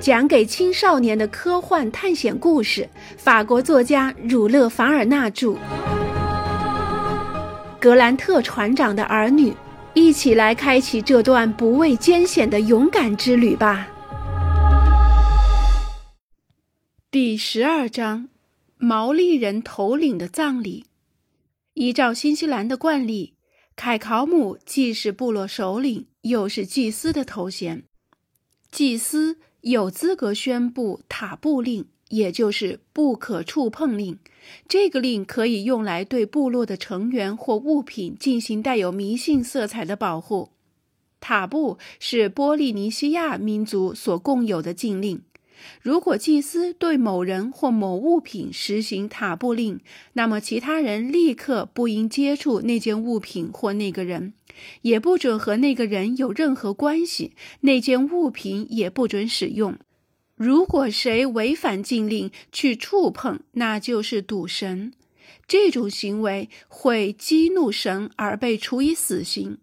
讲给青少年的科幻探险故事，法国作家儒勒·凡尔纳著。格兰特船长的儿女，一起来开启这段不畏艰险的勇敢之旅吧。第十二章：毛利人头领的葬礼。依照新西兰的惯例，凯考姆既是部落首领，又是祭司的头衔。祭司。有资格宣布塔布令，也就是不可触碰令。这个令可以用来对部落的成员或物品进行带有迷信色彩的保护。塔布是波利尼西亚民族所共有的禁令。如果祭司对某人或某物品实行塔布令，那么其他人立刻不应接触那件物品或那个人，也不准和那个人有任何关系，那件物品也不准使用。如果谁违反禁令去触碰，那就是赌神，这种行为会激怒神而被处以死刑。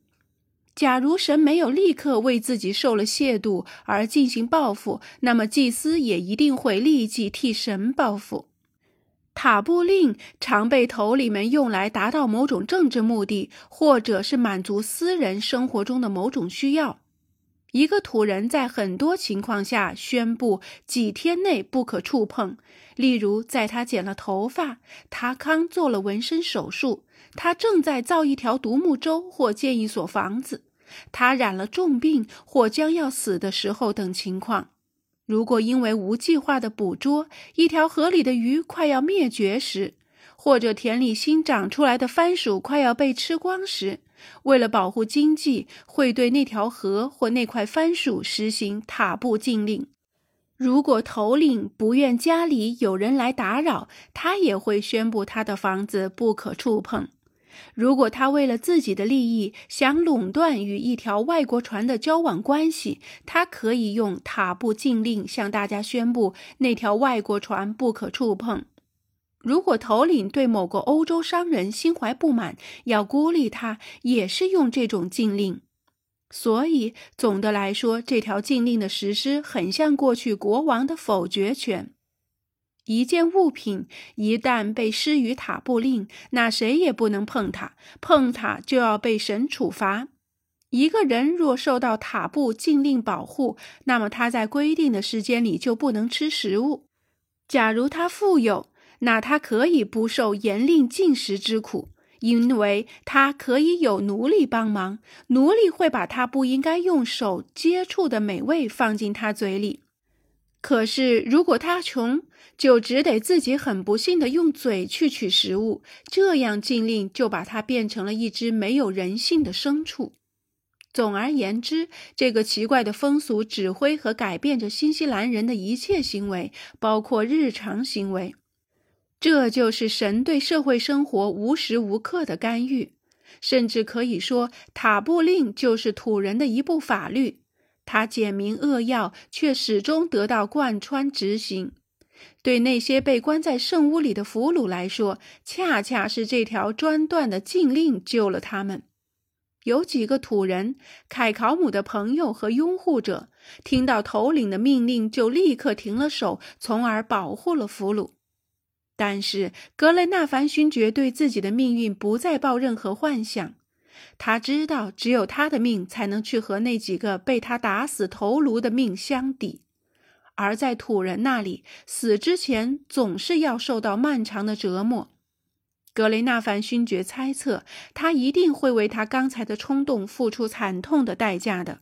假如神没有立刻为自己受了亵渎而进行报复，那么祭司也一定会立即替神报复。塔布令常被头领们用来达到某种政治目的，或者是满足私人生活中的某种需要。一个土人在很多情况下宣布几天内不可触碰，例如在他剪了头发，他刚做了纹身手术。他正在造一条独木舟或建一所房子，他染了重病或将要死的时候等情况。如果因为无计划的捕捉，一条河里的鱼快要灭绝时，或者田里新长出来的番薯快要被吃光时，为了保护经济，会对那条河或那块番薯实行塔布禁令。如果头领不愿家里有人来打扰，他也会宣布他的房子不可触碰。如果他为了自己的利益想垄断与一条外国船的交往关系，他可以用塔布禁令向大家宣布那条外国船不可触碰。如果头领对某个欧洲商人心怀不满，要孤立他，也是用这种禁令。所以，总的来说，这条禁令的实施很像过去国王的否决权。一件物品一旦被施予塔布令，那谁也不能碰它，碰它就要被神处罚。一个人若受到塔布禁令保护，那么他在规定的时间里就不能吃食物。假如他富有，那他可以不受严令禁食之苦，因为他可以有奴隶帮忙，奴隶会把他不应该用手接触的美味放进他嘴里。可是，如果他穷，就只得自己很不幸的用嘴去取食物，这样禁令就把他变成了一只没有人性的牲畜。总而言之，这个奇怪的风俗指挥和改变着新西兰人的一切行为，包括日常行为。这就是神对社会生活无时无刻的干预，甚至可以说，塔布令就是土人的一部法律。他简明扼要，却始终得到贯穿执行。对那些被关在圣屋里的俘虏来说，恰恰是这条专断的禁令救了他们。有几个土人，凯考姆的朋友和拥护者，听到头领的命令就立刻停了手，从而保护了俘虏。但是格雷纳凡勋爵对自己的命运不再抱任何幻想。他知道，只有他的命才能去和那几个被他打死头颅的命相抵，而在土人那里，死之前总是要受到漫长的折磨。格雷纳凡勋爵猜测，他一定会为他刚才的冲动付出惨痛的代价的。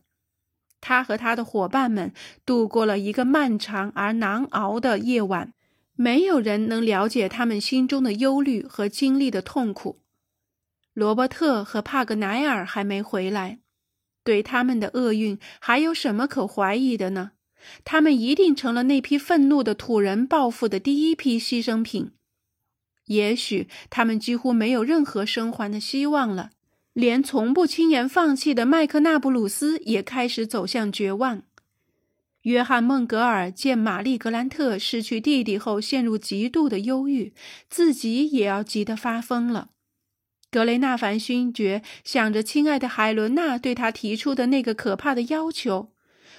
他和他的伙伴们度过了一个漫长而难熬的夜晚，没有人能了解他们心中的忧虑和经历的痛苦。罗伯特和帕格奈尔还没回来，对他们的厄运还有什么可怀疑的呢？他们一定成了那批愤怒的土人报复的第一批牺牲品。也许他们几乎没有任何生还的希望了，连从不轻言放弃的麦克纳布鲁斯也开始走向绝望。约翰孟格尔见玛丽格兰特失去弟弟后，陷入极度的忧郁，自己也要急得发疯了。格雷纳凡勋爵想着亲爱的海伦娜对他提出的那个可怕的要求：“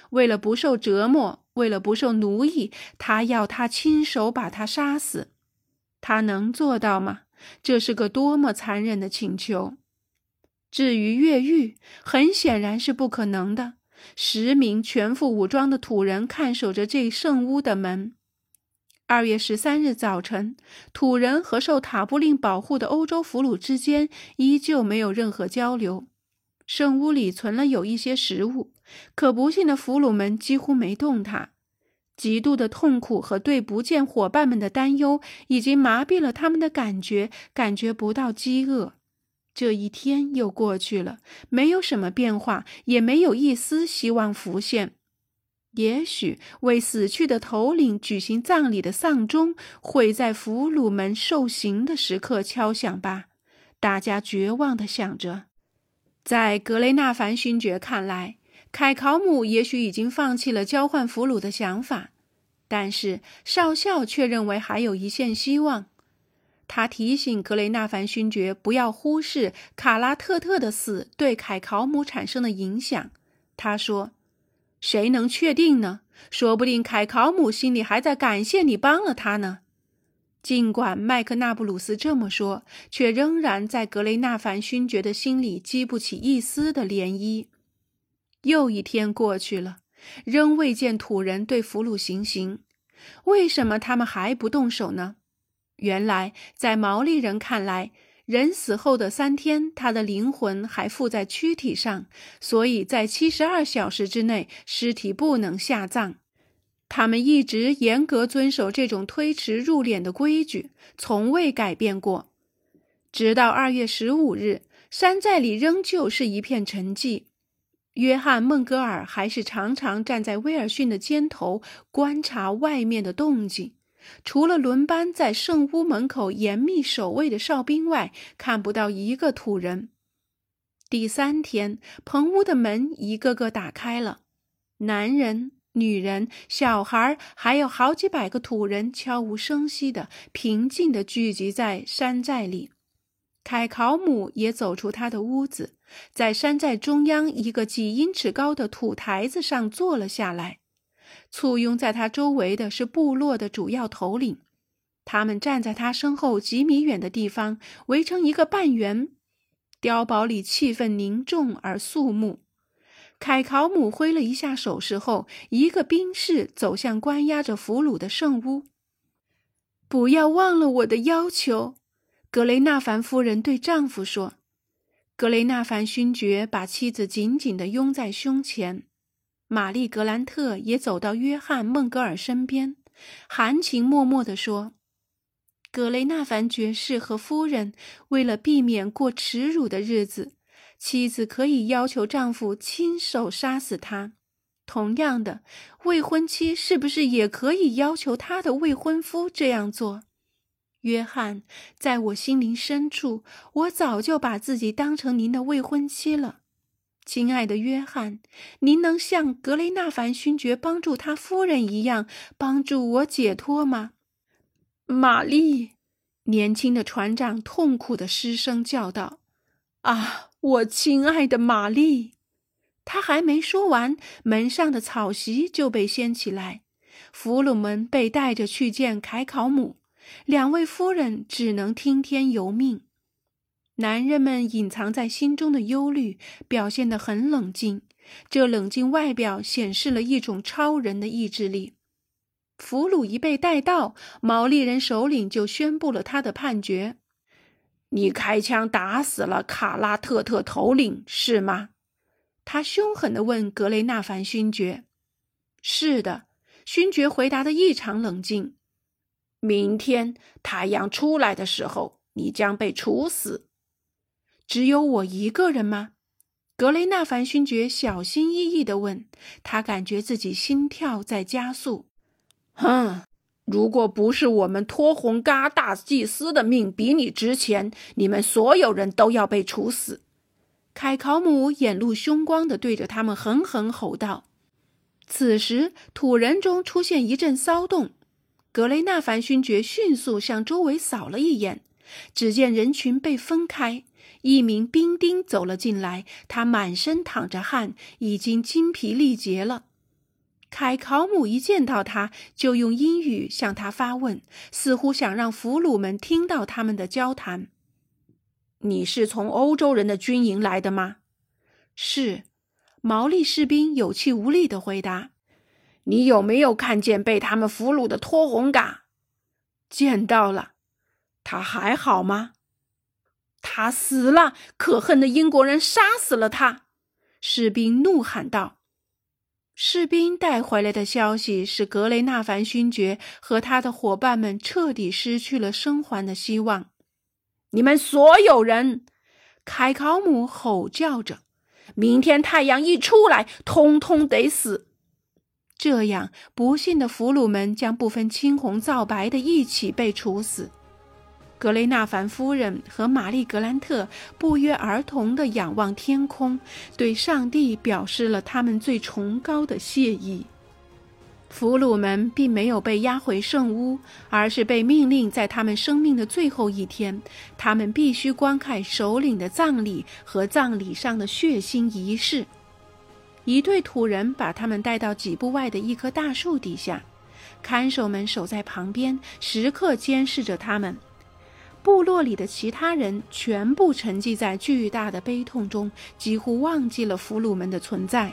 为了不受折磨，为了不受奴役，他要他亲手把他杀死。他能做到吗？这是个多么残忍的请求！至于越狱，很显然是不可能的。十名全副武装的土人看守着这圣屋的门。二月十三日早晨，土人和受塔布令保护的欧洲俘虏之间依旧没有任何交流。圣屋里存了有一些食物，可不幸的俘虏们几乎没动它。极度的痛苦和对不见伙伴们的担忧已经麻痹了他们的感觉，感觉不到饥饿。这一天又过去了，没有什么变化，也没有一丝希望浮现。也许为死去的头领举行葬礼的丧钟会在俘虏们受刑的时刻敲响吧？大家绝望地想着。在格雷纳凡勋爵看来，凯考姆也许已经放弃了交换俘虏的想法，但是少校却认为还有一线希望。他提醒格雷纳凡勋爵不要忽视卡拉特特的死对凯考姆产生的影响。他说。谁能确定呢？说不定凯考姆心里还在感谢你帮了他呢。尽管麦克纳布鲁斯这么说，却仍然在格雷纳凡勋爵的心里激不起一丝的涟漪。又一天过去了，仍未见土人对俘虏行刑。为什么他们还不动手呢？原来，在毛利人看来，人死后的三天，他的灵魂还附在躯体上，所以在七十二小时之内，尸体不能下葬。他们一直严格遵守这种推迟入殓的规矩，从未改变过。直到二月十五日，山寨里仍旧是一片沉寂。约翰·孟格尔还是常常站在威尔逊的肩头，观察外面的动静。除了轮班在圣屋门口严密守卫的哨兵外，看不到一个土人。第三天，棚屋的门一个个打开了，男人、女人、小孩，还有好几百个土人，悄无声息的、平静的聚集在山寨里。凯考姆也走出他的屋子，在山寨中央一个几英尺高的土台子上坐了下来。簇拥在他周围的是部落的主要头领，他们站在他身后几米远的地方，围成一个半圆。碉堡里气氛凝重而肃穆。凯考姆挥了一下手势后，一个兵士走向关押着俘虏的圣屋。“不要忘了我的要求。”格雷纳凡夫人对丈夫说。格雷纳凡勋爵把妻子紧紧地拥在胸前。玛丽·格兰特也走到约翰·孟格尔身边，含情脉脉地说：“格雷纳凡爵士和夫人为了避免过耻辱的日子，妻子可以要求丈夫亲手杀死他。同样的，未婚妻是不是也可以要求她的未婚夫这样做？约翰，在我心灵深处，我早就把自己当成您的未婚妻了。”亲爱的约翰，您能像格雷纳凡勋爵帮助他夫人一样帮助我解脱吗？玛丽，年轻的船长痛苦的失声叫道：“啊，我亲爱的玛丽！”他还没说完，门上的草席就被掀起来，俘虏们被带着去见凯考姆，两位夫人只能听天由命。男人们隐藏在心中的忧虑表现得很冷静，这冷静外表显示了一种超人的意志力。俘虏一被带到，毛利人首领就宣布了他的判决：“你开枪打死了卡拉特特头领，是吗？”他凶狠地问格雷纳凡勋爵。“是的。”勋爵回答的异常冷静。“明天太阳出来的时候，你将被处死。”只有我一个人吗？格雷纳凡勋爵小心翼翼地问。他感觉自己心跳在加速。哼，如果不是我们托洪嘎大祭司的命比你值钱，你们所有人都要被处死。凯考姆眼露凶光地对着他们狠狠吼道。此时，土人中出现一阵骚动。格雷纳凡勋爵迅速向周围扫了一眼，只见人群被分开。一名兵丁走了进来，他满身淌着汗，已经精疲力竭了。凯考姆一见到他，就用英语向他发问，似乎想让俘虏们听到他们的交谈。“你是从欧洲人的军营来的吗？”“是。”毛利士兵有气无力地回答。“你有没有看见被他们俘虏的托洪嘎？”“见到了。”“他还好吗？”“他死了！可恨的英国人杀死了他！”士兵怒喊道。士兵带回来的消息使格雷纳凡勋爵和他的伙伴们彻底失去了生还的希望。你们所有人，凯考姆吼叫着：“明天太阳一出来，通通得死！”这样，不幸的俘虏们将不分青红皂白的一起被处死。格雷纳凡夫人和玛丽格兰特不约而同地仰望天空，对上帝表示了他们最崇高的谢意。俘虏们并没有被押回圣屋，而是被命令在他们生命的最后一天，他们必须观看首领的葬礼和葬礼上的血腥仪式。一队土人把他们带到几步外的一棵大树底下，看守们守在旁边，时刻监视着他们。部落里的其他人全部沉浸在巨大的悲痛中，几乎忘记了俘虏们的存在。